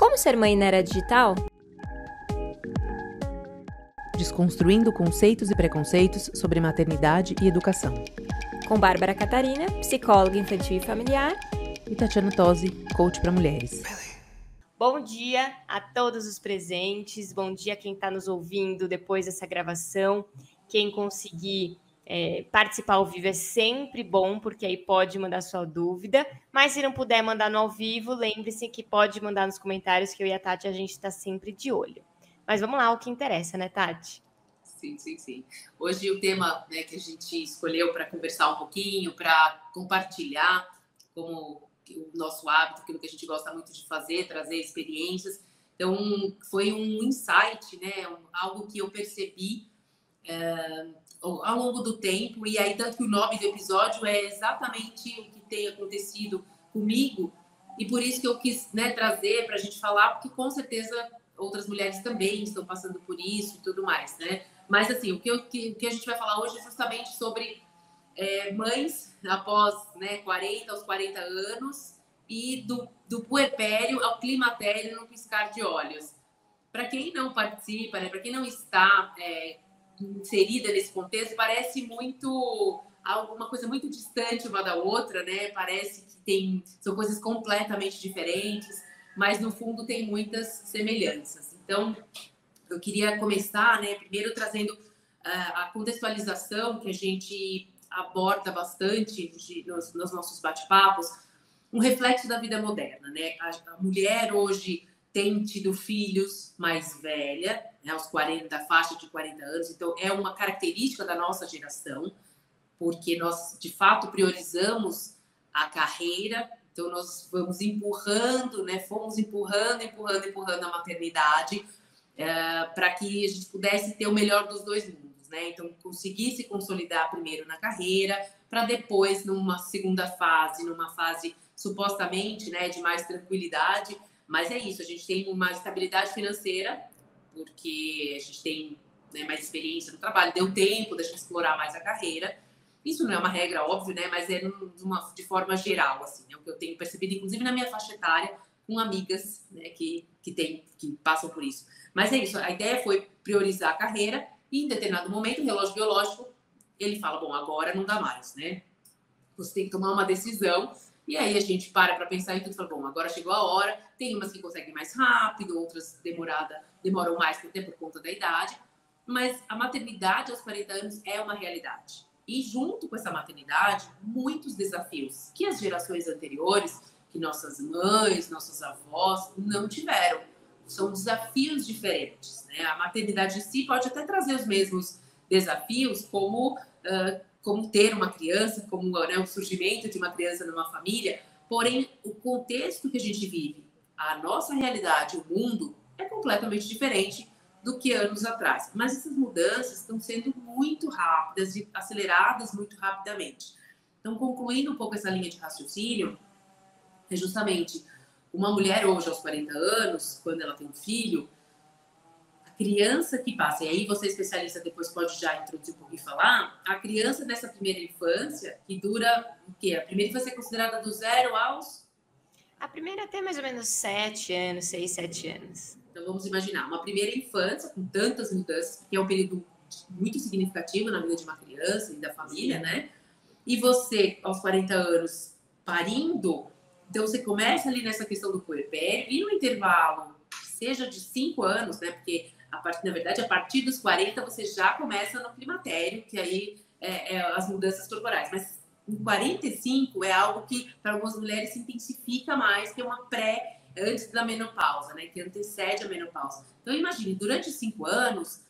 Como ser mãe na era digital? Desconstruindo conceitos e preconceitos sobre maternidade e educação. Com Bárbara Catarina, psicóloga infantil e familiar. E Tatiana Tosi, coach para mulheres. Bom dia a todos os presentes, bom dia a quem está nos ouvindo depois dessa gravação. Quem conseguir é, participar ao vivo é sempre bom, porque aí pode mandar sua dúvida. Mas se não puder mandar no ao vivo, lembre-se que pode mandar nos comentários, que eu e a Tati a gente está sempre de olho. Mas vamos lá, o que interessa, né, Tati? Sim, sim, sim. Hoje o tema né, que a gente escolheu para conversar um pouquinho, para compartilhar como o nosso hábito, aquilo que a gente gosta muito de fazer, trazer experiências. Então, foi um insight, né, algo que eu percebi é, ao longo do tempo, e aí tanto que o nome do episódio é exatamente o que tem acontecido comigo, e por isso que eu quis né, trazer para a gente falar, porque com certeza outras mulheres também estão passando por isso e tudo mais, né? Mas assim, o que, que, que a gente vai falar hoje é justamente sobre é, mães após né, 40 aos 40 anos e do, do puerpério ao climatério no piscar de olhos. Para quem não participa, né, para quem não está é, inserida nesse contexto parece muito alguma coisa muito distante uma da outra, né? Parece que tem são coisas completamente diferentes, mas no fundo tem muitas semelhanças. Então, eu queria começar, né, primeiro trazendo uh, a contextualização que a gente aborda bastante nos, nos nossos bate-papos, um reflexo da vida moderna, né? A, a mulher hoje tem tido filhos mais velha, né, aos 40, da faixa de 40 anos, então é uma característica da nossa geração, porque nós de fato priorizamos a carreira, então nós vamos empurrando, né, fomos empurrando, empurrando, empurrando a maternidade é, para que a gente pudesse ter o melhor dos dois mundos, né? Então conseguir se consolidar primeiro na carreira, para depois numa segunda fase, numa fase supostamente, né, de mais tranquilidade, mas é isso, a gente tem uma estabilidade financeira, porque a gente tem né, mais experiência no trabalho, deu tempo da gente explorar mais a carreira. Isso não é uma regra, óbvio, né? Mas é de forma geral, assim, é o que eu tenho percebido, inclusive na minha faixa etária, com amigas né, que, que, tem, que passam por isso. Mas é isso, a ideia foi priorizar a carreira e em determinado momento, o relógio biológico, ele fala, bom, agora não dá mais, né? Você tem que tomar uma decisão e aí a gente para para pensar e tudo fala, bom, agora chegou a hora. Tem umas que conseguem mais rápido, outras demorada, demoram mais até por conta da idade. Mas a maternidade aos 40 anos é uma realidade. E junto com essa maternidade, muitos desafios que as gerações anteriores, que nossas mães, nossos avós não tiveram. São desafios diferentes. Né? A maternidade em si pode até trazer os mesmos desafios, como uh, como ter uma criança, como né, o surgimento de uma criança numa família, porém o contexto que a gente vive, a nossa realidade, o mundo é completamente diferente do que anos atrás. Mas essas mudanças estão sendo muito rápidas e aceleradas muito rapidamente. Então, concluindo um pouco essa linha de raciocínio, é justamente uma mulher hoje aos 40 anos, quando ela tem um filho, criança que passa, e aí você especialista depois pode já introduzir um pouco e falar, a criança dessa primeira infância, que dura o quê? A primeira infância é considerada do zero aos? A primeira até mais ou menos sete anos, seis, sete anos. Então vamos imaginar, uma primeira infância com tantas mudanças, que é um período muito significativo na vida de uma criança e da família, né? E você, aos 40 anos, parindo, então você começa ali nessa questão do puerpério, e no intervalo, seja de cinco anos, né? Porque a na verdade, a partir dos 40 você já começa no climatério, que aí é, é as mudanças corporais. Mas em 45 é algo que para algumas mulheres se intensifica mais, que é uma pré antes da menopausa, né? Que antecede a menopausa. Então imagine, durante cinco anos,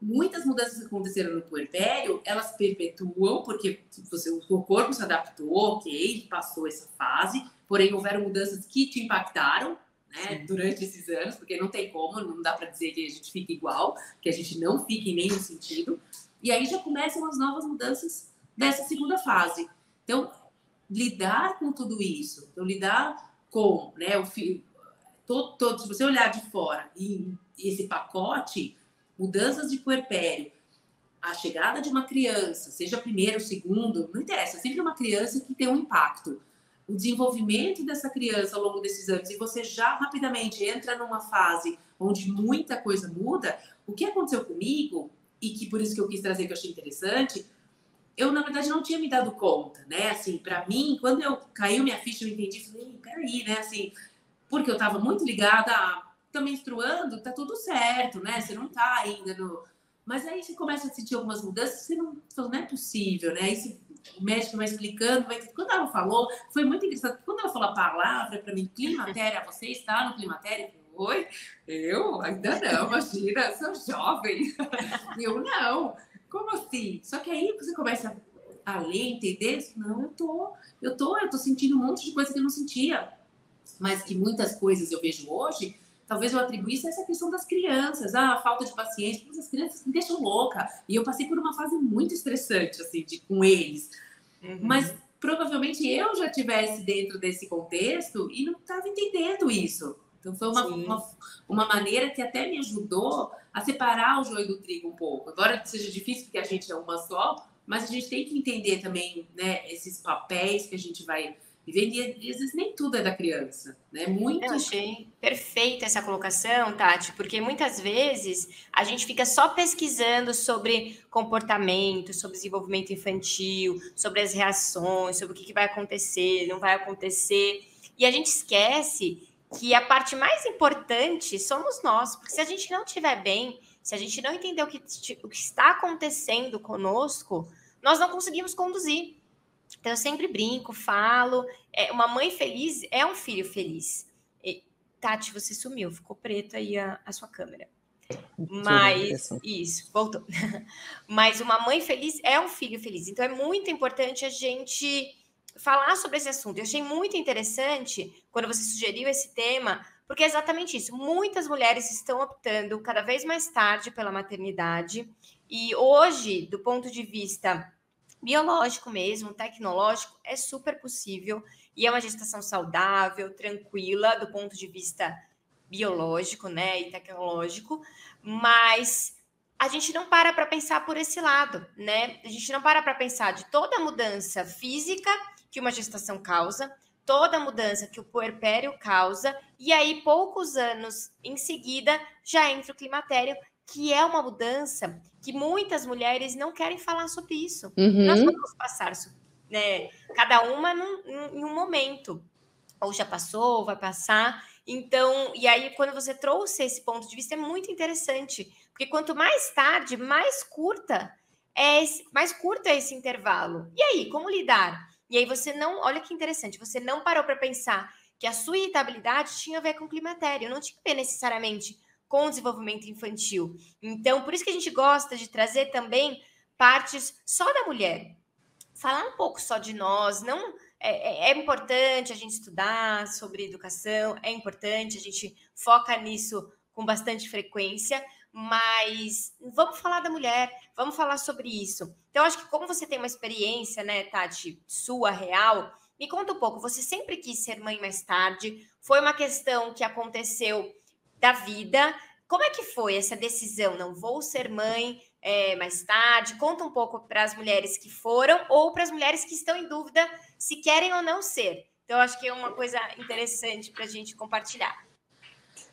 muitas mudanças que aconteceram no puerpério, elas perpetuam, porque você, o corpo se adaptou, ok, passou essa fase, porém houveram mudanças que te impactaram, né, durante esses anos, porque não tem como, não dá para dizer que a gente fica igual, que a gente não fica em nenhum sentido. E aí já começam as novas mudanças dessa segunda fase. Então, lidar com tudo isso, então lidar com, né, o filho, todo, todo, se você olhar de fora e esse pacote, mudanças de puerpério, a chegada de uma criança, seja primeiro, segundo, não interessa, sempre uma criança que tem um impacto o desenvolvimento dessa criança ao longo desses anos e você já rapidamente entra numa fase onde muita coisa muda, o que aconteceu comigo, e que por isso que eu quis trazer que eu achei interessante, eu na verdade não tinha me dado conta, né? Assim, para mim, quando eu caiu minha ficha, eu entendi, falei, peraí, né? Assim, porque eu estava muito ligada a tá menstruando, tá tudo certo, né? Você não tá ainda no. Mas aí você começa a sentir algumas mudanças, você não, não é possível, né? Aí você o médico vai explicando, vai... quando ela falou, foi muito engraçado. Quando ela falou a palavra para mim, climatéria, você está no climatério? Oi? Eu? Ainda não, imagina, sou jovem. Eu não. Como assim? Só que aí você começa a ler, entender, não, eu tô, eu tô, eu tô sentindo um monte de coisa que eu não sentia. Mas que muitas coisas eu vejo hoje, talvez eu atribuísse a essa questão das crianças, ah, a falta de paciência, porque as crianças me deixam louca. E eu passei por uma fase muito estressante, assim, de, com eles. Uhum. Mas provavelmente eu já tivesse dentro desse contexto e não estava entendendo isso. Então foi uma, uma, uma, maneira que até me ajudou a separar o joio do trigo um pouco. Embora seja difícil porque a gente é uma só, mas a gente tem que entender também né, esses papéis que a gente vai e às vezes nem tudo é da criança, né? Muito. Eu achei perfeita essa colocação, Tati, porque muitas vezes a gente fica só pesquisando sobre comportamento, sobre desenvolvimento infantil, sobre as reações, sobre o que vai acontecer, não vai acontecer, e a gente esquece que a parte mais importante somos nós, porque se a gente não estiver bem, se a gente não entender o que, o que está acontecendo conosco, nós não conseguimos conduzir. Então, eu sempre brinco, falo. É, uma mãe feliz é um filho feliz. E, Tati, você sumiu, ficou preto aí a, a sua câmera. Mas, isso, voltou. Mas uma mãe feliz é um filho feliz. Então, é muito importante a gente falar sobre esse assunto. Eu achei muito interessante quando você sugeriu esse tema, porque é exatamente isso. Muitas mulheres estão optando cada vez mais tarde pela maternidade. E hoje, do ponto de vista biológico mesmo, tecnológico, é super possível e é uma gestação saudável, tranquila do ponto de vista biológico, né, e tecnológico, mas a gente não para para pensar por esse lado, né? A gente não para para pensar de toda a mudança física que uma gestação causa, toda a mudança que o puerpério causa, e aí poucos anos em seguida já entra o climatério, que é uma mudança que muitas mulheres não querem falar sobre isso. Uhum. Nós vamos passar, né, cada uma num, em um momento. Ou já passou, ou vai passar. Então, e aí, quando você trouxe esse ponto de vista, é muito interessante. Porque quanto mais tarde, mais curta é esse, mais curto é esse intervalo. E aí, como lidar? E aí você não, olha que interessante, você não parou para pensar que a sua irritabilidade tinha a ver com o climatério, não tinha a ver necessariamente com o desenvolvimento infantil. Então, por isso que a gente gosta de trazer também partes só da mulher. Falar um pouco só de nós, não é, é, é importante a gente estudar sobre educação, é importante, a gente foca nisso com bastante frequência, mas vamos falar da mulher, vamos falar sobre isso. Então, acho que como você tem uma experiência, né, Tati, sua, real, me conta um pouco, você sempre quis ser mãe mais tarde, foi uma questão que aconteceu da vida. Como é que foi essa decisão? Não vou ser mãe é, mais tarde. Conta um pouco para as mulheres que foram ou para as mulheres que estão em dúvida se querem ou não ser. Então, acho que é uma coisa interessante para a gente compartilhar.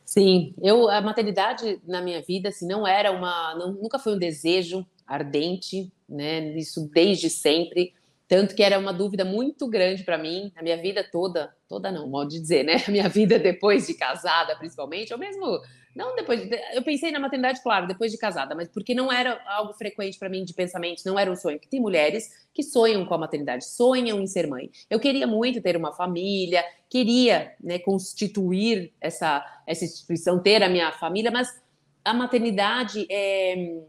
Sim, eu a maternidade na minha vida assim não era uma, não, nunca foi um desejo ardente, né? Isso desde sempre. Tanto que era uma dúvida muito grande para mim, a minha vida toda, toda não, modo de dizer, né? A minha vida depois de casada, principalmente, ou mesmo, não depois de, eu pensei na maternidade, claro, depois de casada, mas porque não era algo frequente para mim de pensamento, não era um sonho. Que tem mulheres que sonham com a maternidade, sonham em ser mãe. Eu queria muito ter uma família, queria, né, constituir essa essa instituição, ter a minha família, mas a maternidade é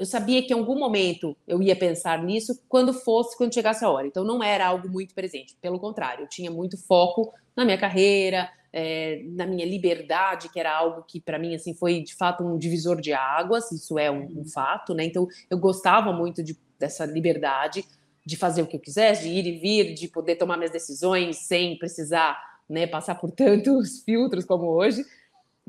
eu sabia que em algum momento eu ia pensar nisso quando fosse, quando chegasse a hora. Então não era algo muito presente. Pelo contrário, eu tinha muito foco na minha carreira, é, na minha liberdade, que era algo que para mim assim foi de fato um divisor de águas. Isso é um, um fato, né? Então eu gostava muito de, dessa liberdade de fazer o que eu quisesse, de ir e vir, de poder tomar minhas decisões sem precisar né, passar por tantos filtros como hoje.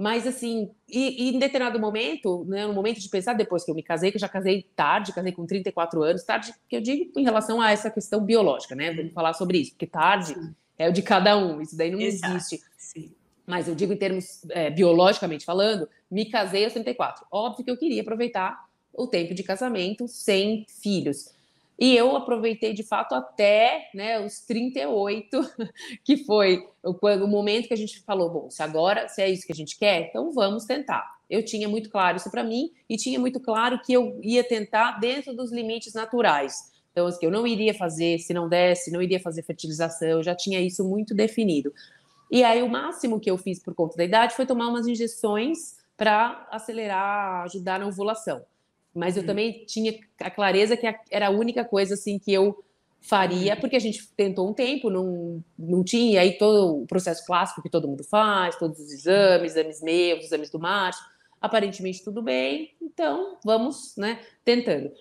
Mas, assim, e, e, em determinado momento, né, no momento de pensar, depois que eu me casei, que eu já casei tarde, casei com 34 anos, tarde, que eu digo em relação a essa questão biológica, né? Vamos falar sobre isso, porque tarde é o de cada um, isso daí não Exato. existe. Sim. Mas eu digo em termos é, biologicamente falando, me casei aos 34. Óbvio que eu queria aproveitar o tempo de casamento sem filhos. E eu aproveitei de fato até né, os 38, que foi o, o momento que a gente falou: bom, se agora se é isso que a gente quer, então vamos tentar. Eu tinha muito claro isso para mim e tinha muito claro que eu ia tentar dentro dos limites naturais. Então, assim, eu não iria fazer, se não desse, não iria fazer fertilização, eu já tinha isso muito definido. E aí, o máximo que eu fiz por conta da idade foi tomar umas injeções para acelerar, ajudar na ovulação. Mas eu hum. também tinha a clareza que era a única coisa assim que eu faria, porque a gente tentou um tempo, não, não tinha, aí todo o processo clássico que todo mundo faz, todos os exames, exames meus, exames do macho, aparentemente tudo bem, então vamos, né, tentando.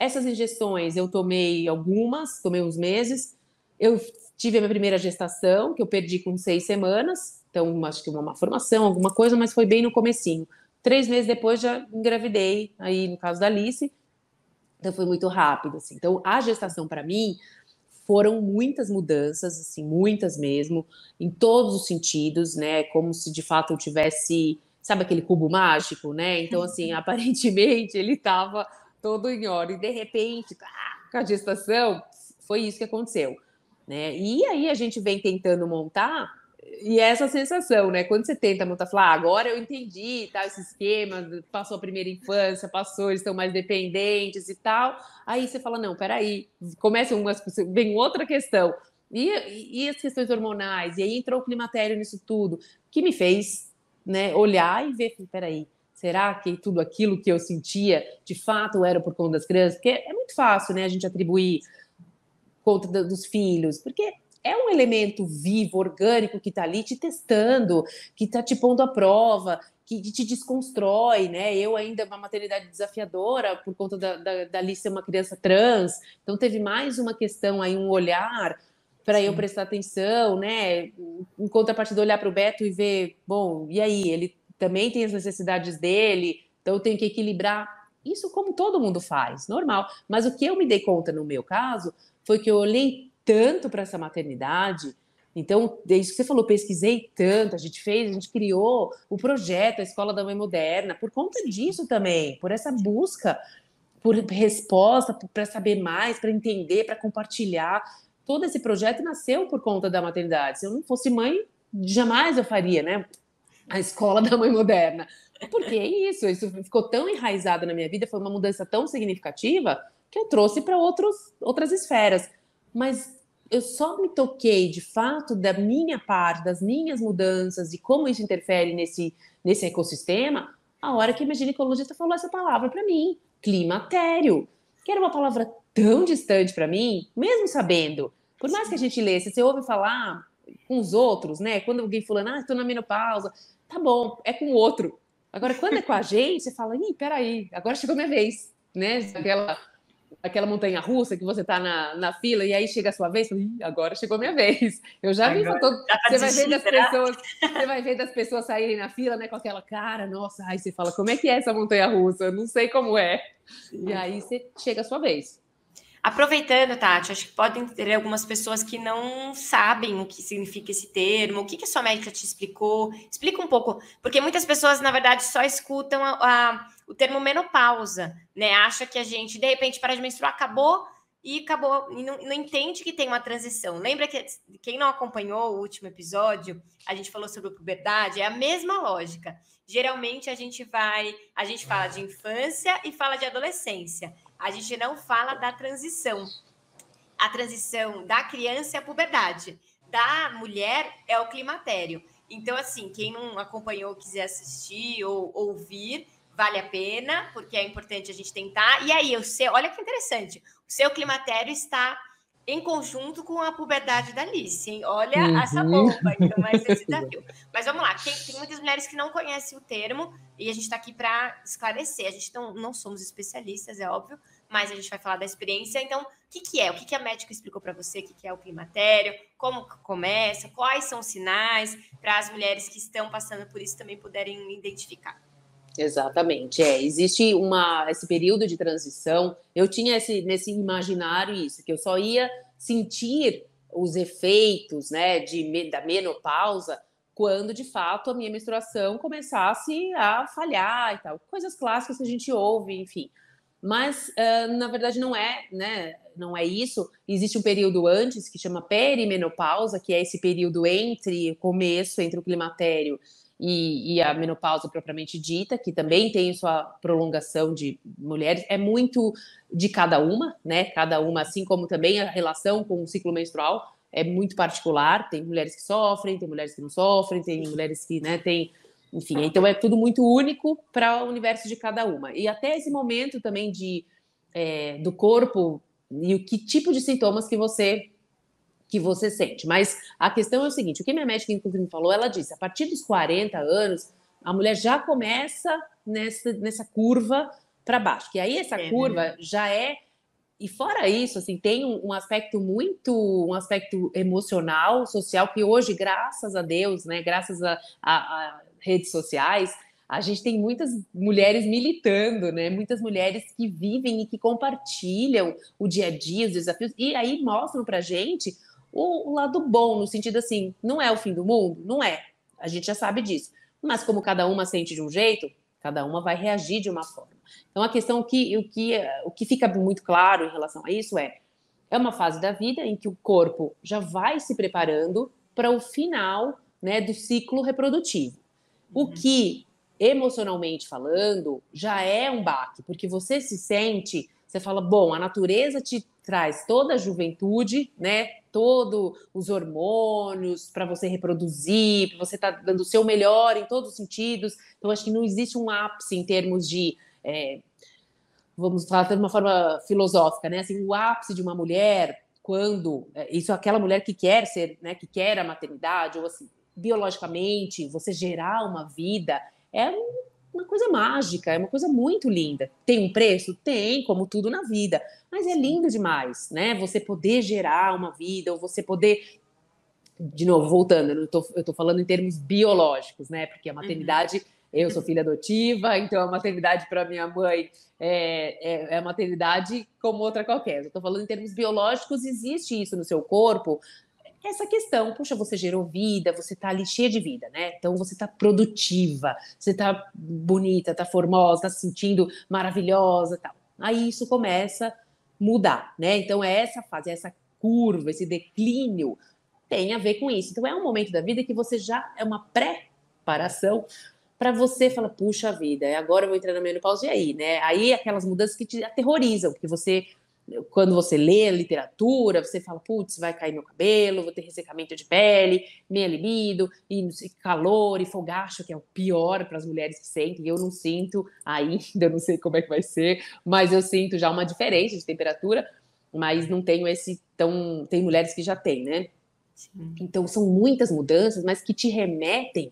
Essas injeções eu tomei algumas, tomei uns meses, eu tive a minha primeira gestação, que eu perdi com seis semanas, então acho que uma malformação, alguma coisa, mas foi bem no comecinho. Três meses depois já engravidei, aí no caso da Alice. Então foi muito rápido, assim. Então a gestação para mim foram muitas mudanças, assim, muitas mesmo, em todos os sentidos, né? Como se de fato eu tivesse, sabe aquele cubo mágico, né? Então assim, aparentemente ele estava todo em ordem. De repente, ah, com a gestação, foi isso que aconteceu, né? E aí a gente vem tentando montar e essa sensação, né? Quando você tenta montar, falar, ah, agora eu entendi, tá, esse esquema, passou a primeira infância, passou, eles estão mais dependentes e tal. Aí você fala, não, peraí, começa uma, vem outra questão. E, e as questões hormonais, e aí entrou o climatério nisso tudo, que me fez né, olhar e ver, peraí, será que tudo aquilo que eu sentia de fato era por conta das crianças? Porque é muito fácil, né, a gente atribuir conta dos filhos, porque é um elemento vivo, orgânico, que está ali te testando, que está te pondo à prova, que te desconstrói, né? Eu ainda uma maternidade desafiadora por conta da, da, da Alice ser uma criança trans, então teve mais uma questão aí, um olhar para eu prestar atenção, né? Em contrapartida, olhar para o Beto e ver, bom, e aí, ele também tem as necessidades dele, então eu tenho que equilibrar. Isso como todo mundo faz, normal. Mas o que eu me dei conta no meu caso foi que eu olhei tanto para essa maternidade. Então, desde que você falou, pesquisei tanto, a gente fez, a gente criou o projeto, a Escola da Mãe Moderna, por conta disso também, por essa busca por resposta, para saber mais, para entender, para compartilhar. Todo esse projeto nasceu por conta da maternidade. Se eu não fosse mãe, jamais eu faria, né? A Escola da Mãe Moderna. Porque é isso, isso ficou tão enraizado na minha vida, foi uma mudança tão significativa que eu trouxe para outras esferas mas eu só me toquei de fato da minha parte, das minhas mudanças, e como isso interfere nesse, nesse ecossistema, a hora que a minha ginecologista falou essa palavra para mim, climatério, que era uma palavra tão distante para mim, mesmo sabendo. Por mais que a gente lesse, você ouve falar com os outros, né? Quando alguém falando, ah, estou na menopausa, tá bom, é com o outro. Agora, quando é com a gente, você fala, ih, peraí, agora chegou minha vez, né? Aquela aquela montanha russa que você tá na, na fila e aí chega a sua vez, agora chegou minha vez. Eu já vi, tá você vai ver das pessoas, você vai ver das pessoas saírem na fila, né, com aquela cara, nossa, aí você fala, como é que é essa montanha russa? Eu não sei como é. E aí você chega a sua vez. Aproveitando, Tati, acho que podem ter algumas pessoas que não sabem o que significa esse termo, o que, que a sua médica te explicou. Explica um pouco, porque muitas pessoas, na verdade, só escutam a, a, o termo menopausa, né? Acha que a gente, de repente, para de menstruar, acabou e acabou, e não, não, entende que tem uma transição. Lembra que quem não acompanhou o último episódio, a gente falou sobre puberdade, é a mesma lógica. Geralmente a gente vai, a gente fala de infância e fala de adolescência a gente não fala da transição. A transição da criança é a puberdade, da mulher é o climatério. Então, assim, quem não acompanhou, quiser assistir ou ouvir, vale a pena, porque é importante a gente tentar. E aí, o seu, olha que interessante, o seu climatério está em conjunto com a puberdade da Alice, hein? Olha uhum. essa bomba, então, mais esse desafio. Mas vamos lá, tem, tem, muitas mulheres que não conhecem o termo e a gente está aqui para esclarecer. A gente não, não somos especialistas, é óbvio, mas a gente vai falar da experiência. Então, o que, que é? O que, que a médica explicou para você? O que, que é o climatério? Como começa? Quais são os sinais para as mulheres que estão passando por isso também puderem identificar? Exatamente, é. Existe uma, esse período de transição. Eu tinha esse, nesse imaginário isso, que eu só ia sentir os efeitos, né, de, da menopausa quando de fato a minha menstruação começasse a falhar e tal. Coisas clássicas que a gente ouve, enfim. Mas uh, na verdade não é, né? Não é isso. Existe um período antes que chama perimenopausa, que é esse período entre o começo, entre o climatério e, e, a menopausa propriamente dita, que também tem sua prolongação de mulheres, é muito de cada uma, né? Cada uma, assim como também a relação com o ciclo menstrual é muito particular. Tem mulheres que sofrem, tem mulheres que não sofrem, tem mulheres que, né, tem, enfim, então é tudo muito único para o universo de cada uma. E até esse momento também de é, do corpo e o que tipo de sintomas que você que você sente. Mas a questão é o seguinte: o que minha médica inclusive me falou, ela disse, a partir dos 40 anos, a mulher já começa nessa, nessa curva para baixo. Que aí essa é, curva né? já é e fora isso, assim, tem um, um, aspecto muito, um aspecto emocional, social, que hoje, graças a Deus, né, graças a, a, a redes sociais, a gente tem muitas mulheres militando, né? Muitas mulheres que vivem e que compartilham o dia a dia, os desafios, e aí mostram pra gente o, o lado bom, no sentido assim, não é o fim do mundo? Não é. A gente já sabe disso. Mas como cada uma sente de um jeito, cada uma vai reagir de uma forma. Então, a questão que, o, que, o que fica muito claro em relação a isso é: é uma fase da vida em que o corpo já vai se preparando para o final né, do ciclo reprodutivo. O uhum. que, emocionalmente falando, já é um baque, porque você se sente, você fala, bom, a natureza te traz toda a juventude, né? Todos os hormônios para você reproduzir, para você estar tá dando o seu melhor em todos os sentidos. Então, acho que não existe um ápice em termos de é, vamos falar de uma forma filosófica, né? Assim, o ápice de uma mulher, quando é, isso é aquela mulher que quer ser, né, que quer a maternidade, ou assim, biologicamente, você gerar uma vida, é uma coisa mágica, é uma coisa muito linda. Tem um preço? Tem, como tudo na vida, mas é lindo demais, né? Você poder gerar uma vida, ou você poder. De novo, voltando, eu estou falando em termos biológicos, né? Porque a uhum. maternidade. Uhum eu sou filha adotiva, então a maternidade para minha mãe é, é, é maternidade como outra qualquer. Eu estou falando em termos biológicos, existe isso no seu corpo. Essa questão, puxa, você gerou vida, você está ali cheia de vida, né? Então você está produtiva, você está bonita, está formosa, está se sentindo maravilhosa, tal. Aí isso começa mudar, né? Então é essa fase, essa curva, esse declínio tem a ver com isso. Então é um momento da vida que você já é uma preparação para você falar, puxa vida, agora eu vou entrar na menopausa, e aí, né? Aí aquelas mudanças que te aterrorizam, porque você, quando você lê a literatura, você fala, putz, vai cair meu cabelo, vou ter ressecamento de pele, minha libido, e calor, e fogacho, que é o pior para as mulheres que sentem, eu não sinto ainda, não sei como é que vai ser, mas eu sinto já uma diferença de temperatura, mas não tenho esse tão. Tem mulheres que já têm, né? Sim. Então são muitas mudanças, mas que te remetem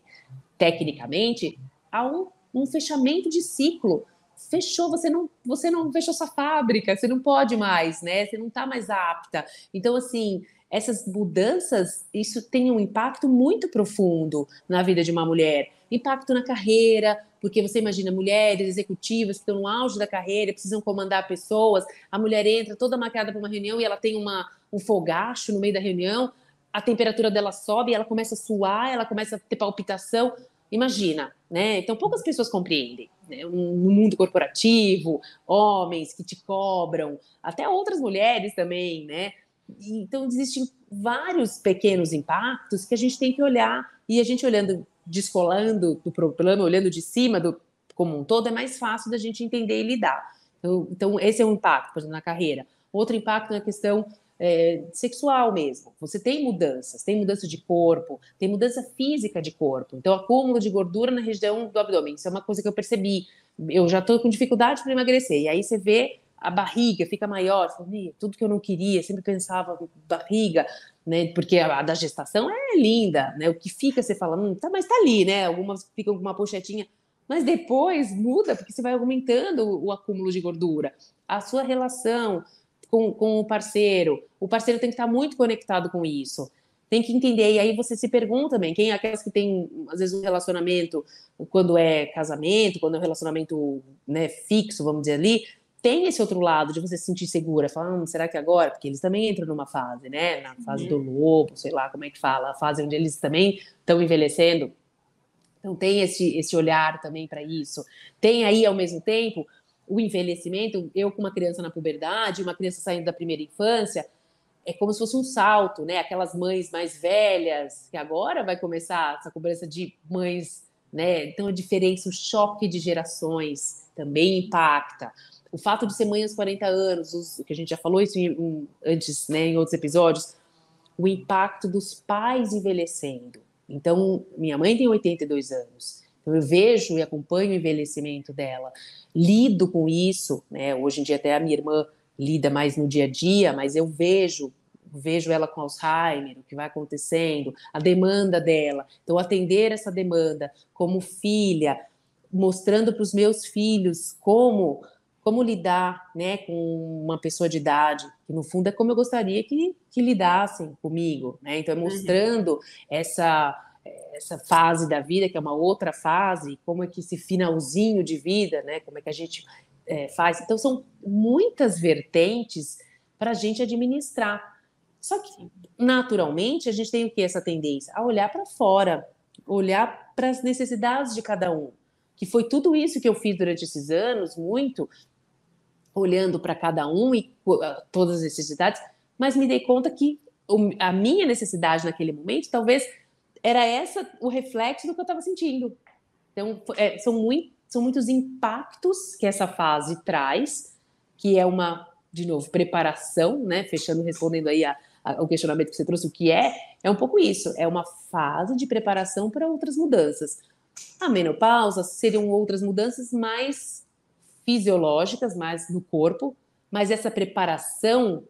tecnicamente, a um, um fechamento de ciclo. Fechou, você não, você não fechou sua fábrica, você não pode mais, né? Você não está mais apta. Então, assim, essas mudanças, isso tem um impacto muito profundo na vida de uma mulher. Impacto na carreira, porque você imagina mulheres executivas que estão no auge da carreira, precisam comandar pessoas, a mulher entra toda maquiada para uma reunião e ela tem uma, um fogacho no meio da reunião, a temperatura dela sobe, ela começa a suar, ela começa a ter palpitação. Imagina, né? Então poucas pessoas compreendem. Né? No mundo corporativo, homens que te cobram, até outras mulheres também, né? Então existem vários pequenos impactos que a gente tem que olhar e a gente olhando, descolando do problema, olhando de cima do como um todo, é mais fácil da gente entender e lidar. Então, então esse é um impacto, por exemplo, na carreira. Outro impacto na questão é, sexual mesmo. Você tem mudanças, tem mudança de corpo, tem mudança física de corpo. Então, acúmulo de gordura na região do abdômen, isso é uma coisa que eu percebi. Eu já estou com dificuldade para emagrecer. E aí você vê a barriga fica maior, tudo que eu não queria, sempre pensava barriga, né? Porque a, da gestação é linda, né? O que fica, você fala, hum, tá, mas tá ali, né? Algumas ficam com uma pochetinha, mas depois muda, porque você vai aumentando o acúmulo de gordura. A sua relação com, com o parceiro. O parceiro tem que estar muito conectado com isso. Tem que entender. E aí você se pergunta também, quem é aquelas que tem, às vezes, um relacionamento, quando é casamento, quando é um relacionamento né, fixo, vamos dizer ali, tem esse outro lado de você se sentir segura, falar, hum, será que agora? Porque eles também entram numa fase, né? Na fase uhum. do lobo, sei lá como é que fala, a fase onde eles também estão envelhecendo. Então tem esse, esse olhar também para isso. Tem aí, ao mesmo tempo, o envelhecimento. Eu, com uma criança na puberdade, uma criança saindo da primeira infância, é como se fosse um salto, né? Aquelas mães mais velhas, que agora vai começar essa cobrança de mães, né? Então a diferença, o choque de gerações também impacta o fato de ser mãe aos 40 anos, os, que a gente já falou isso em, antes, né, em outros episódios, o impacto dos pais envelhecendo. Então, minha mãe tem 82 anos. Então, eu vejo e acompanho o envelhecimento dela, lido com isso, né? Hoje em dia até a minha irmã lida mais no dia a dia, mas eu vejo vejo ela com Alzheimer, o que vai acontecendo, a demanda dela. Então, atender essa demanda como filha, mostrando para os meus filhos como como lidar né, com uma pessoa de idade, que no fundo é como eu gostaria que, que lidassem comigo. Né? Então, é uhum. mostrando essa, essa fase da vida, que é uma outra fase, como é que esse finalzinho de vida, né, como é que a gente é, faz. Então, são muitas vertentes para a gente administrar. Só que, naturalmente, a gente tem o que essa tendência? A olhar para fora, olhar para as necessidades de cada um que foi tudo isso que eu fiz durante esses anos, muito, olhando para cada um e todas as necessidades, mas me dei conta que a minha necessidade naquele momento talvez era essa o reflexo do que eu estava sentindo. Então, é, são, muito, são muitos impactos que essa fase traz, que é uma, de novo, preparação, né? Fechando, respondendo aí a, a, o questionamento que você trouxe, o que é? É um pouco isso, é uma fase de preparação para outras mudanças. A menopausa seriam outras mudanças mais fisiológicas, mais no corpo, mas essa preparação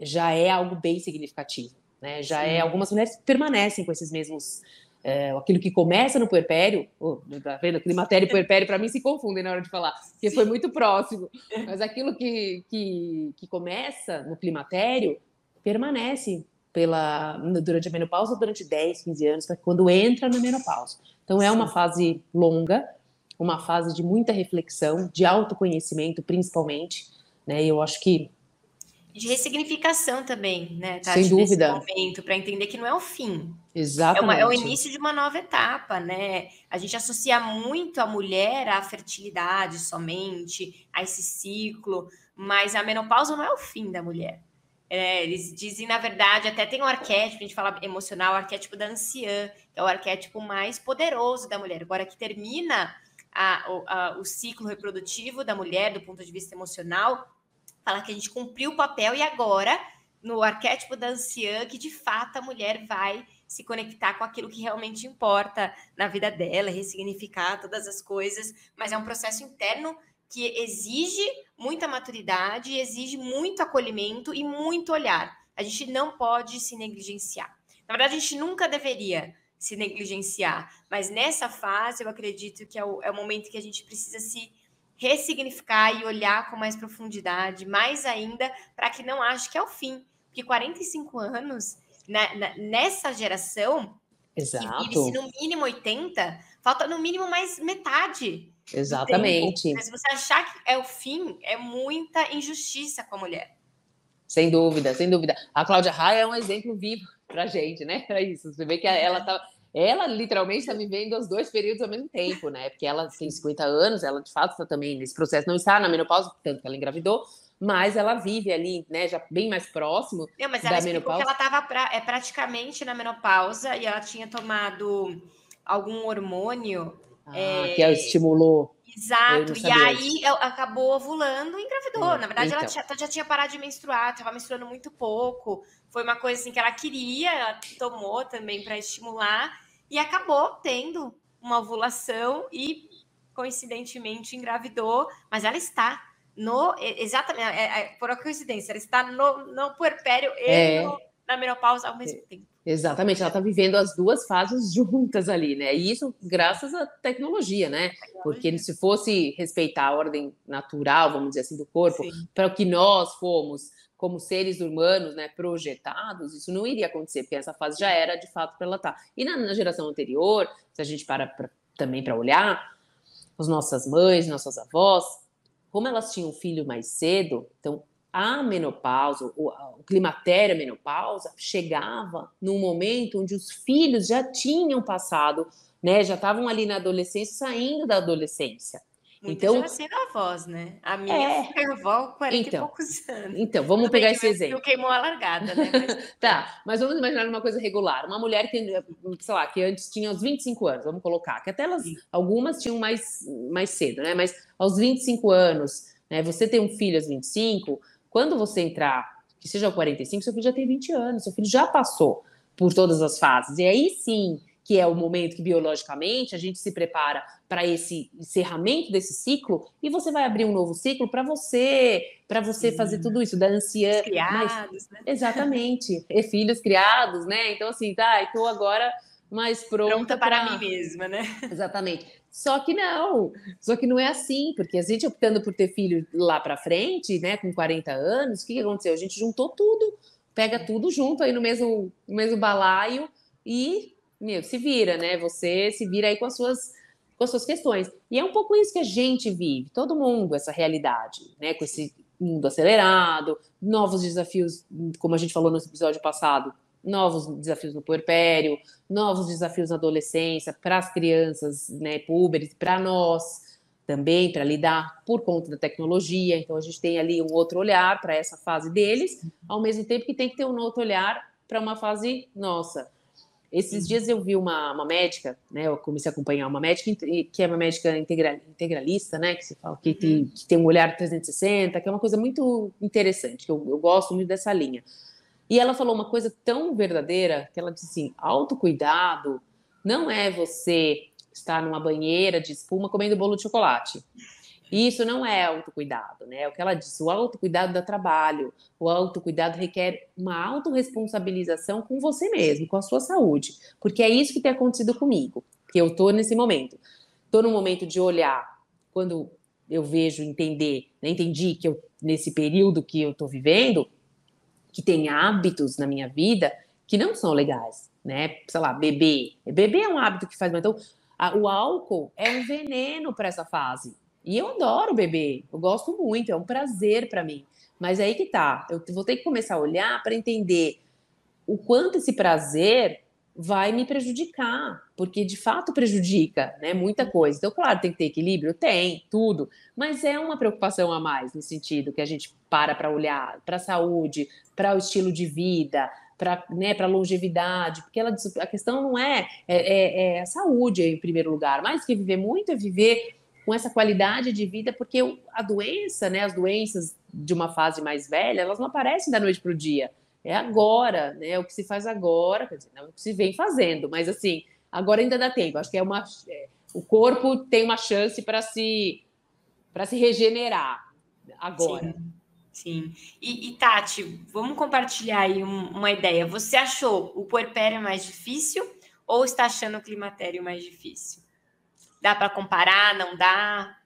já é algo bem significativo. Né? Já é, Sim. é algumas mulheres permanecem com esses mesmos é, aquilo que começa no puerpério, oh, tá vendo? Climatério e puerpério para mim se confundem na hora de falar, porque foi muito próximo. Mas aquilo que, que, que começa no climatério permanece pela durante a menopausa durante 10, 15 anos, quando entra na menopausa. Então é uma fase longa, uma fase de muita reflexão, de autoconhecimento, principalmente, né? Eu acho que de ressignificação também, né? Tati, Sem dúvida. momento para entender que não é o fim. Exatamente. É, uma, é, o início de uma nova etapa, né? A gente associa muito a mulher à fertilidade somente, a esse ciclo, mas a menopausa não é o fim da mulher. É, eles dizem, na verdade, até tem um arquétipo, a gente fala emocional, o arquétipo da anciã, que é o arquétipo mais poderoso da mulher. Agora que termina a, a, o ciclo reprodutivo da mulher do ponto de vista emocional, fala que a gente cumpriu o papel e agora, no arquétipo da anciã, que de fato a mulher vai se conectar com aquilo que realmente importa na vida dela, ressignificar todas as coisas, mas é um processo interno que exige muita maturidade, exige muito acolhimento e muito olhar. A gente não pode se negligenciar. Na verdade, a gente nunca deveria se negligenciar, mas nessa fase eu acredito que é o, é o momento que a gente precisa se ressignificar e olhar com mais profundidade, mais ainda, para que não ache que é o fim. Porque 45 anos, na, na, nessa geração, Exato. que vive-se no mínimo 80, falta no mínimo mais metade Exatamente. Mas se você achar que é o fim, é muita injustiça com a mulher. Sem dúvida, sem dúvida. A Cláudia Raia é um exemplo vivo pra gente, né? É isso. Você vê que ela tá. Ela literalmente está vivendo os dois períodos ao mesmo tempo, né? Porque ela tem 50 anos, ela de fato está também nesse processo, não está na menopausa, tanto que ela engravidou, mas ela vive ali, né, já bem mais próximo não, mas ela da menopausa. que ela estava pra, é, praticamente na menopausa e ela tinha tomado algum hormônio ah, é... que estimulou. Exato, e aí acabou ovulando e engravidou. É, Na verdade, então. ela já, já, tinha parado de menstruar, estava menstruando muito pouco. Foi uma coisa assim que ela queria, ela tomou também para estimular e acabou tendo uma ovulação e coincidentemente engravidou, mas ela está no exatamente é, é, por coincidência, ela está no, no puerpério e é. no, na menopausa ao mesmo tempo. Exatamente, ela está vivendo as duas fases juntas ali, né? E isso graças à tecnologia, né? Porque se fosse respeitar a ordem natural, vamos dizer assim, do corpo, para o que nós fomos como seres humanos, né, projetados, isso não iria acontecer, porque essa fase já era de fato para ela estar. Tá. E na, na, geração anterior, se a gente para pra, também para olhar, as nossas mães, nossas avós, como elas tinham filho mais cedo, então a menopausa, o, o climatério, menopausa, chegava num momento onde os filhos já tinham passado, né, já estavam ali na adolescência, saindo da adolescência. Então, já sendo avós, né? A minha é, foi avó 40 então, e poucos anos. Então, vamos pegar esse exemplo. queimou a largada, né? Mas... tá, mas vamos imaginar uma coisa regular. Uma mulher que, sei lá, que antes tinha os 25 anos, vamos colocar, que até elas, Sim. algumas tinham mais, mais cedo, né? Mas aos 25 anos, né? Você tem um filho aos 25, quando você entrar, que seja aos 45, seu filho já tem 20 anos, seu filho já passou por todas as fases. E aí sim que é o momento que biologicamente a gente se prepara para esse encerramento desse ciclo e você vai abrir um novo ciclo para você, para você Sim. fazer tudo isso da ansiedade, criados, né? Exatamente, e filhos criados, né? Então assim, tá, estou agora mais pronta, pronta para pra... mim mesma, né? Exatamente. Só que não, só que não é assim, porque a gente optando por ter filho lá para frente, né, com 40 anos, o que, que aconteceu? A gente juntou tudo, pega tudo junto aí no mesmo, no mesmo balaio e meu, se vira, né? Você se vira aí com as suas com as suas questões. E é um pouco isso que a gente vive, todo mundo, essa realidade, né? Com esse mundo acelerado, novos desafios, como a gente falou no episódio passado, novos desafios no puerpério, novos desafios na adolescência, para as crianças, né, púberes, para nós também, para lidar por conta da tecnologia. Então, a gente tem ali um outro olhar para essa fase deles, ao mesmo tempo que tem que ter um outro olhar para uma fase nossa. Esses dias eu vi uma, uma médica, né? Eu comecei a acompanhar uma médica que é uma médica integra, integralista, né? Que se fala que tem, uhum. que tem um olhar 360, que é uma coisa muito interessante, que eu, eu gosto muito dessa linha. E ela falou uma coisa tão verdadeira que ela disse assim: autocuidado não é você estar numa banheira de espuma comendo bolo de chocolate. E isso não é autocuidado, né? É o que ela disse, o autocuidado dá trabalho, o autocuidado requer uma autorresponsabilização com você mesmo, com a sua saúde, porque é isso que tem acontecido comigo, que eu tô nesse momento. Tô no momento de olhar, quando eu vejo, entender, né? entendi que eu, nesse período que eu tô vivendo, que tem hábitos na minha vida que não são legais, né? Sei lá, beber. Beber é um hábito que faz, então a, o álcool é um veneno para essa fase. E eu adoro beber, eu gosto muito, é um prazer para mim. Mas aí que tá, eu vou ter que começar a olhar para entender o quanto esse prazer vai me prejudicar, porque de fato prejudica, né, muita coisa. Então, claro, tem que ter equilíbrio, tem, tudo, mas é uma preocupação a mais no sentido que a gente para para olhar para a saúde, para o estilo de vida, para né, para longevidade, porque ela, a questão não é, é, é, é a saúde em primeiro lugar, mais que viver muito é viver com essa qualidade de vida, porque a doença, né, as doenças de uma fase mais velha, elas não aparecem da noite para o dia. É agora, né? O que se faz agora, quer dizer, não é o que se vem fazendo, mas assim, agora ainda dá tempo. Acho que é uma, é, o corpo tem uma chance para se para se regenerar agora. Sim. Sim. E, e, Tati, vamos compartilhar aí um, uma ideia. Você achou o puerpério mais difícil ou está achando o climatério mais difícil? Dá para comparar? Não dá?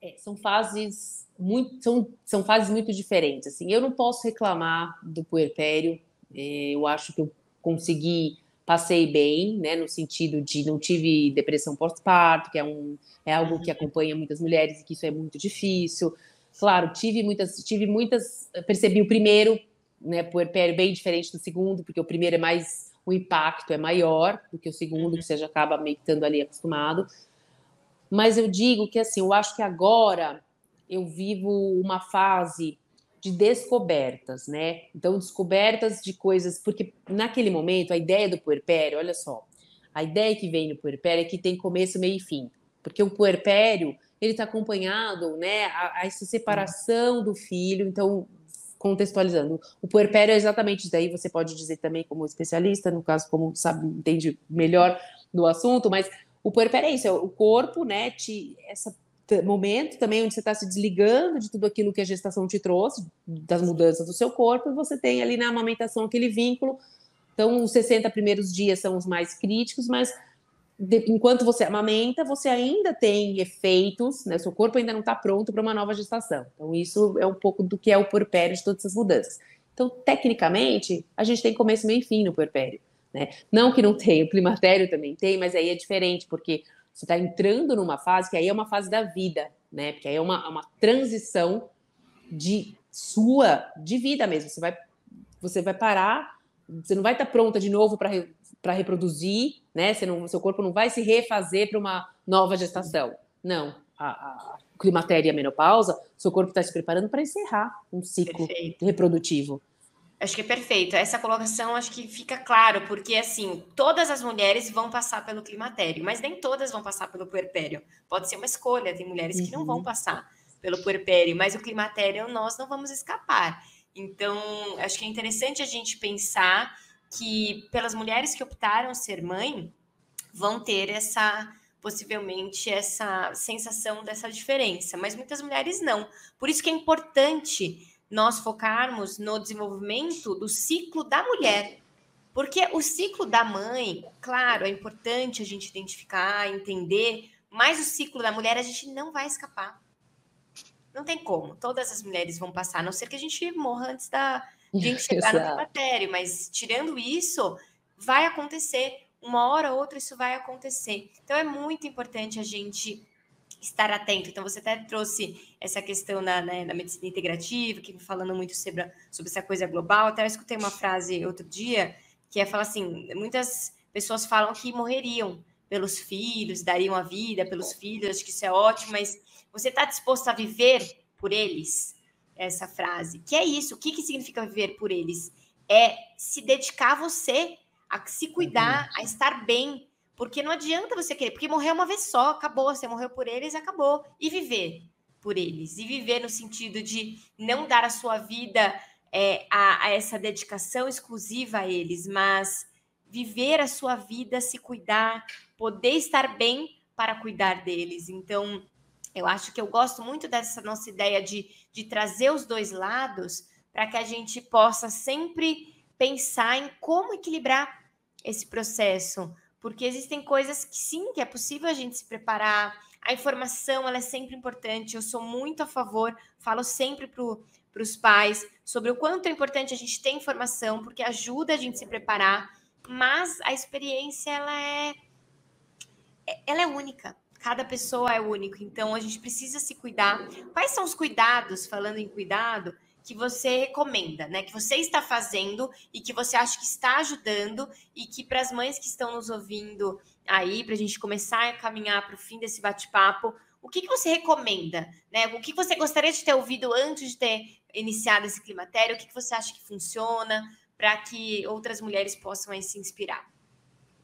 É, são fases muito são, são fases muito diferentes. Assim, eu não posso reclamar do puerpério. É, eu acho que eu consegui passei bem, né, no sentido de não tive depressão pós-parto, que é um é algo que acompanha muitas mulheres e que isso é muito difícil. Claro, tive muitas tive muitas percebi o primeiro, né, puerpério bem diferente do segundo, porque o primeiro é mais o impacto é maior do que o segundo, que você já acaba meio que estando ali acostumado. Mas eu digo que assim, eu acho que agora eu vivo uma fase de descobertas, né? Então, descobertas de coisas, porque naquele momento a ideia do puerpério, olha só, a ideia que vem no puerpério é que tem começo, meio e fim, porque o puerpério ele está acompanhado, né, a, a, essa separação do filho. Então, contextualizando, o puerpério é exatamente isso. Daí você pode dizer também como especialista, no caso como sabe entende melhor do assunto, mas o puerpério é isso, é o corpo, né, te, esse momento também onde você está se desligando de tudo aquilo que a gestação te trouxe, das mudanças do seu corpo, e você tem ali na amamentação aquele vínculo. Então, os 60 primeiros dias são os mais críticos, mas de, enquanto você amamenta, você ainda tem efeitos, né? Seu corpo ainda não está pronto para uma nova gestação. Então, isso é um pouco do que é o puerpério de todas essas mudanças. Então, tecnicamente, a gente tem começo, meio e fim no puerpério. Né? Não que não tenha, o climatério também tem, mas aí é diferente, porque você está entrando numa fase que aí é uma fase da vida. né? Porque aí é uma, uma transição de sua, de vida mesmo. Você vai, você vai parar, você não vai estar pronta de novo para para reproduzir, né? Você não, seu corpo não vai se refazer para uma nova gestação. Não. A, a climatéria e a menopausa, seu corpo está se preparando para encerrar um ciclo Perfeito. reprodutivo. Acho que é perfeito. Essa colocação acho que fica claro, porque assim, todas as mulheres vão passar pelo climatério, mas nem todas vão passar pelo puerpério. Pode ser uma escolha, tem mulheres uhum. que não vão uhum. passar pelo puerpério, mas o climatério nós não vamos escapar. Então, acho que é interessante a gente pensar que pelas mulheres que optaram ser mãe, vão ter essa possivelmente essa sensação dessa diferença, mas muitas mulheres não. Por isso que é importante nós focarmos no desenvolvimento do ciclo da mulher. Porque o ciclo da mãe, claro, é importante a gente identificar, entender, mas o ciclo da mulher a gente não vai escapar. Não tem como. Todas as mulheres vão passar, a não ser que a gente morra antes da gente chegar no climatério. Mas tirando isso, vai acontecer. Uma hora ou outra isso vai acontecer. Então é muito importante a gente estar atento. Então, você até trouxe essa questão na, né, na medicina integrativa, que falando muito sobre, sobre essa coisa global. Até eu escutei uma frase outro dia, que é falar assim: muitas pessoas falam que morreriam pelos filhos, dariam a vida pelos filhos, acho que isso é ótimo, mas você está disposto a viver por eles? Essa frase. Que é isso? O que, que significa viver por eles? É se dedicar a você, a se cuidar, a estar bem, porque não adianta você querer, porque morreu uma vez só, acabou, você morreu por eles, acabou. E viver por eles. E viver no sentido de não dar a sua vida é, a, a essa dedicação exclusiva a eles, mas viver a sua vida, se cuidar, poder estar bem para cuidar deles. Então, eu acho que eu gosto muito dessa nossa ideia de, de trazer os dois lados para que a gente possa sempre pensar em como equilibrar esse processo, porque existem coisas que sim, que é possível a gente se preparar. A informação ela é sempre importante. Eu sou muito a favor, falo sempre para os pais sobre o quanto é importante a gente ter informação, porque ajuda a gente se preparar. Mas a experiência ela é, é ela é única. Cada pessoa é única. Então a gente precisa se cuidar. Quais são os cuidados? Falando em cuidado, que você recomenda, né? Que você está fazendo e que você acha que está ajudando e que para as mães que estão nos ouvindo aí, para a gente começar a caminhar para o fim desse bate-papo, o que, que você recomenda, né? O que você gostaria de ter ouvido antes de ter iniciado esse climatério? O que, que você acha que funciona para que outras mulheres possam aí, se inspirar?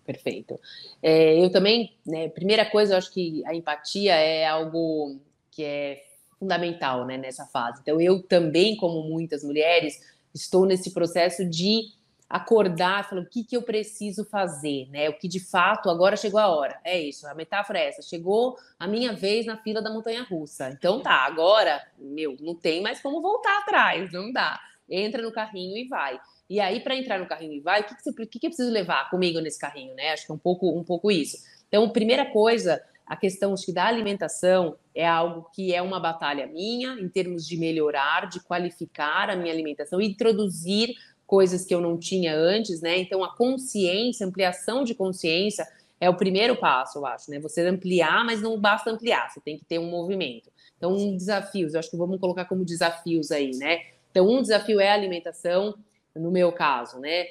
Perfeito. É, eu também, né, primeira coisa, eu acho que a empatia é algo que é fundamental né, nessa fase. Então, eu também, como muitas mulheres, estou nesse processo de acordar, falando o que, que eu preciso fazer, né? O que de fato agora chegou a hora. É isso, a metáfora é essa. Chegou a minha vez na fila da montanha russa. Então tá, agora, meu, não tem mais como voltar atrás, não dá. Entra no carrinho e vai. E aí, para entrar no carrinho e vai, o que, que, você, o que, que eu preciso levar comigo nesse carrinho, né? Acho que é um pouco, um pouco isso. Então, primeira coisa, a questão que da alimentação é algo que é uma batalha minha em termos de melhorar, de qualificar a minha alimentação, introduzir coisas que eu não tinha antes, né? Então a consciência, ampliação de consciência é o primeiro passo, eu acho, né? Você ampliar, mas não basta ampliar, você tem que ter um movimento. Então, um desafios, eu acho que vamos colocar como desafios aí, né? Então, um desafio é a alimentação, no meu caso, né?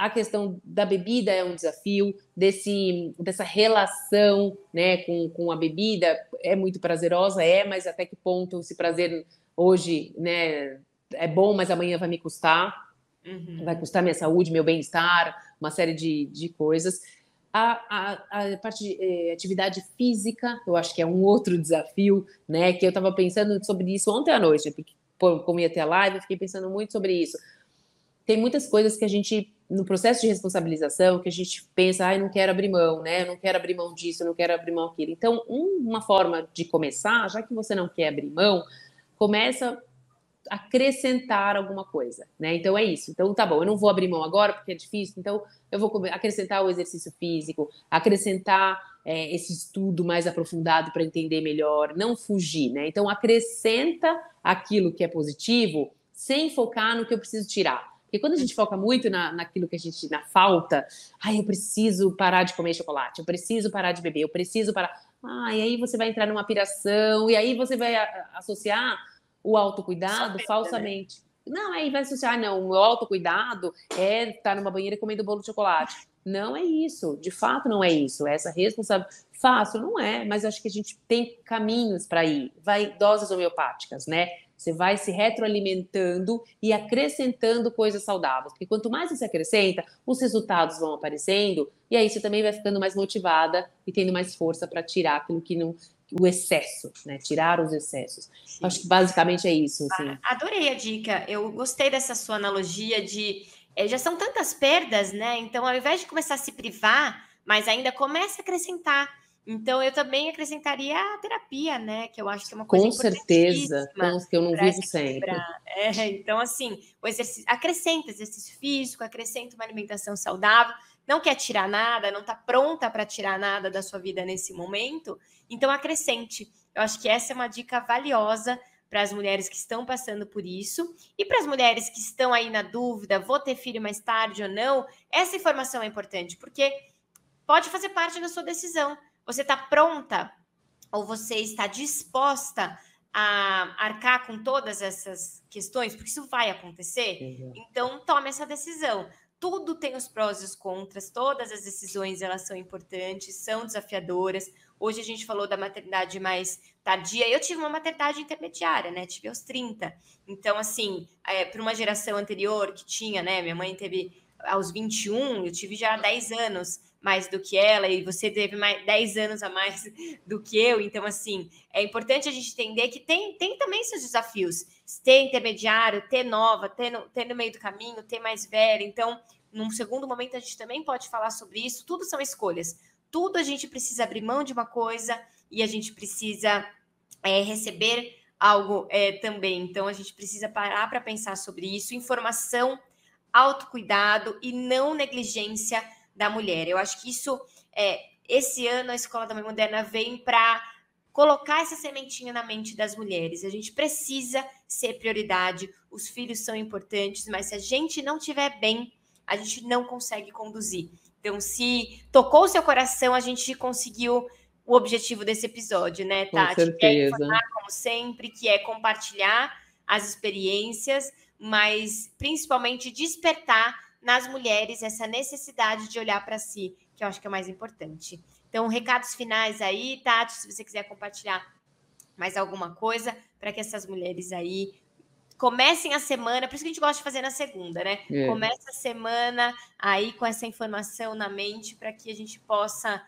A questão da bebida é um desafio, desse, dessa relação né, com, com a bebida é muito prazerosa, é, mas até que ponto esse prazer hoje né, é bom, mas amanhã vai me custar, uhum. vai custar minha saúde, meu bem-estar, uma série de, de coisas. A, a, a parte de eh, atividade física, eu acho que é um outro desafio, né? Que eu estava pensando sobre isso ontem à noite, porque como ia ter a live, eu fiquei pensando muito sobre isso. Tem muitas coisas que a gente no processo de responsabilização que a gente pensa, ai, não quero abrir mão, né? Eu não quero abrir mão disso, eu não quero abrir mão daquilo. Então, uma forma de começar, já que você não quer abrir mão, começa a acrescentar alguma coisa, né? Então é isso. Então tá bom, eu não vou abrir mão agora porque é difícil, então eu vou acrescentar o exercício físico, acrescentar é, esse estudo mais aprofundado para entender melhor, não fugir, né? Então acrescenta aquilo que é positivo sem focar no que eu preciso tirar. Porque quando a gente foca muito na, naquilo que a gente, na falta, ai, eu preciso parar de comer chocolate, eu preciso parar de beber, eu preciso parar. Ah, e aí você vai entrar numa piração, e aí você vai associar o autocuidado né? falsamente. Né? Não, aí vai associar, não, o autocuidado é estar numa banheira comendo bolo de chocolate. Não é isso, de fato não é isso. Essa responsabilidade. Fácil, não é, mas acho que a gente tem caminhos para ir. Vai doses homeopáticas, né? Você vai se retroalimentando e acrescentando coisas saudáveis. Porque quanto mais você acrescenta, os resultados vão aparecendo e aí você também vai ficando mais motivada e tendo mais força para tirar aquilo que não, o excesso, né? Tirar os excessos. Sim. Acho que basicamente é isso. Assim. Adorei a dica. Eu gostei dessa sua analogia de é, já são tantas perdas, né? Então, ao invés de começar a se privar, mas ainda começa a acrescentar. Então, eu também acrescentaria a terapia, né? Que eu acho que é uma coisa Com certeza, que eu não vivo sempre. É, então, assim, o exercício acrescenta exercício físico, acrescenta uma alimentação saudável. Não quer tirar nada, não está pronta para tirar nada da sua vida nesse momento, então acrescente. Eu acho que essa é uma dica valiosa para as mulheres que estão passando por isso e para as mulheres que estão aí na dúvida, vou ter filho mais tarde ou não, essa informação é importante, porque pode fazer parte da sua decisão. Você está pronta ou você está disposta a arcar com todas essas questões, porque isso vai acontecer. Uhum. Então, tome essa decisão. Tudo tem os prós e os contras, todas as decisões elas são importantes, são desafiadoras. Hoje a gente falou da maternidade mais tardia. Eu tive uma maternidade intermediária, né? Tive aos 30. Então, assim, é, para uma geração anterior que tinha, né? Minha mãe teve aos 21, eu tive já 10 anos mais do que ela, e você teve mais 10 anos a mais do que eu. Então, assim, é importante a gente entender que tem, tem também seus desafios. Ter intermediário, ter nova, ter no, ter no meio do caminho, ter mais velha. Então, num segundo momento, a gente também pode falar sobre isso. Tudo são escolhas tudo a gente precisa abrir mão de uma coisa e a gente precisa é, receber algo é, também. Então, a gente precisa parar para pensar sobre isso. Informação, autocuidado e não negligência da mulher. Eu acho que isso, é, esse ano, a Escola da Mãe Moderna vem para colocar essa sementinha na mente das mulheres. A gente precisa ser prioridade. Os filhos são importantes, mas se a gente não tiver bem, a gente não consegue conduzir. Então, se tocou o seu coração, a gente conseguiu o objetivo desse episódio, né, Tati? Com certeza. Que é informar, como sempre, que é compartilhar as experiências, mas principalmente despertar nas mulheres essa necessidade de olhar para si, que eu acho que é o mais importante. Então, recados finais aí, Tati, se você quiser compartilhar mais alguma coisa para que essas mulheres aí comecem a semana, por isso que a gente gosta de fazer na segunda, né? É. Começa a semana aí com essa informação na mente para que a gente possa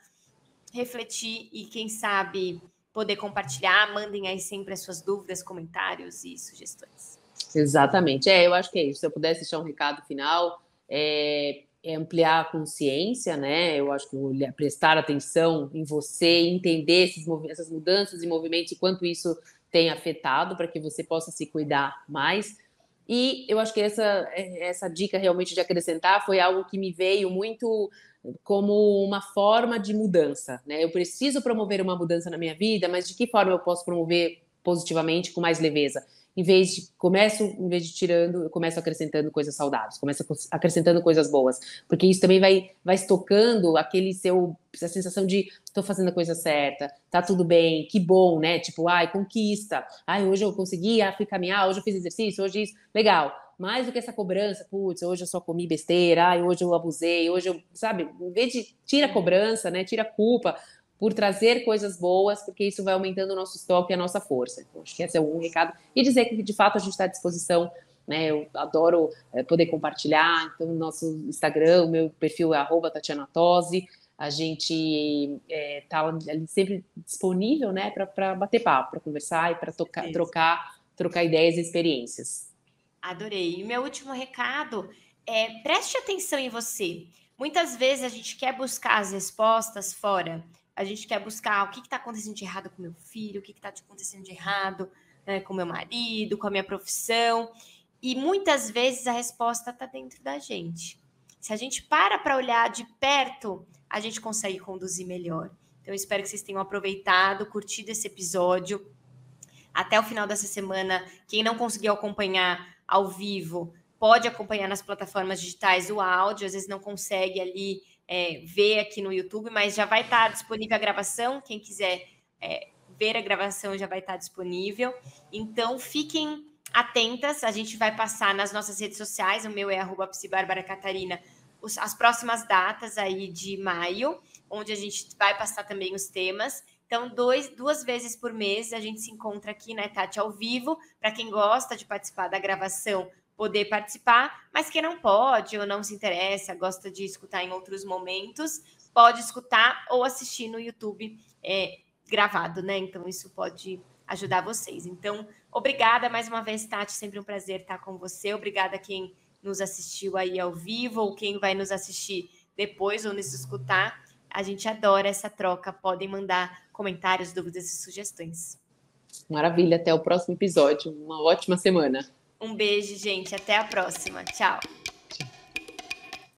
refletir e, quem sabe, poder compartilhar. Mandem aí sempre as suas dúvidas, comentários e sugestões. Exatamente. É, eu acho que é isso. Se eu pudesse deixar um recado final, é, é ampliar a consciência, né? Eu acho que prestar atenção em você, entender esses, essas mudanças e movimentos e quanto isso tem afetado para que você possa se cuidar mais. E eu acho que essa, essa dica realmente de acrescentar foi algo que me veio muito como uma forma de mudança. Né? Eu preciso promover uma mudança na minha vida, mas de que forma eu posso promover positivamente, com mais leveza? Em vez de começo, em vez de tirando, eu começo acrescentando coisas saudáveis, começo acrescentando coisas boas, porque isso também vai vai estocando aquele seu essa sensação de estou fazendo a coisa certa, tá tudo bem, que bom, né? Tipo, ai, conquista. Ai, hoje eu consegui, ah, fui caminhar, hoje eu fiz exercício, hoje isso, legal. Mais do que essa cobrança, putz, hoje eu só comi besteira, ai, hoje eu abusei, hoje eu, sabe, em vez de tira a cobrança, né? Tira a culpa, por trazer coisas boas, porque isso vai aumentando o nosso estoque e a nossa força. Então, acho que esse é um recado. E dizer que, de fato, a gente está à disposição. Né, eu adoro é, poder compartilhar. Então, no nosso Instagram, o meu perfil é Tatiana Tosi. A gente está é, sempre disponível né, para bater papo, para conversar e para trocar, trocar ideias e experiências. Adorei. E meu último recado é preste atenção em você. Muitas vezes a gente quer buscar as respostas fora a gente quer buscar o que está acontecendo de errado com meu filho, o que está acontecendo de errado né, com meu marido, com a minha profissão. E muitas vezes a resposta está dentro da gente. Se a gente para para olhar de perto, a gente consegue conduzir melhor. Então, eu espero que vocês tenham aproveitado, curtido esse episódio. Até o final dessa semana, quem não conseguiu acompanhar ao vivo, pode acompanhar nas plataformas digitais o áudio, às vezes não consegue ali é, ver aqui no YouTube, mas já vai estar disponível a gravação. Quem quiser é, ver a gravação já vai estar disponível. Então, fiquem atentas. A gente vai passar nas nossas redes sociais. O meu é arroba Catarina, as próximas datas aí de maio, onde a gente vai passar também os temas. Então, dois, duas vezes por mês a gente se encontra aqui, né, Tati, ao vivo, para quem gosta de participar da gravação poder participar, mas quem não pode ou não se interessa, gosta de escutar em outros momentos, pode escutar ou assistir no YouTube é, gravado, né? Então, isso pode ajudar vocês. Então, obrigada mais uma vez, Tati, sempre um prazer estar com você. Obrigada a quem nos assistiu aí ao vivo ou quem vai nos assistir depois ou nos escutar. A gente adora essa troca. Podem mandar comentários, dúvidas e sugestões. Maravilha, até o próximo episódio. Uma ótima semana. Um beijo, gente. Até a próxima. Tchau.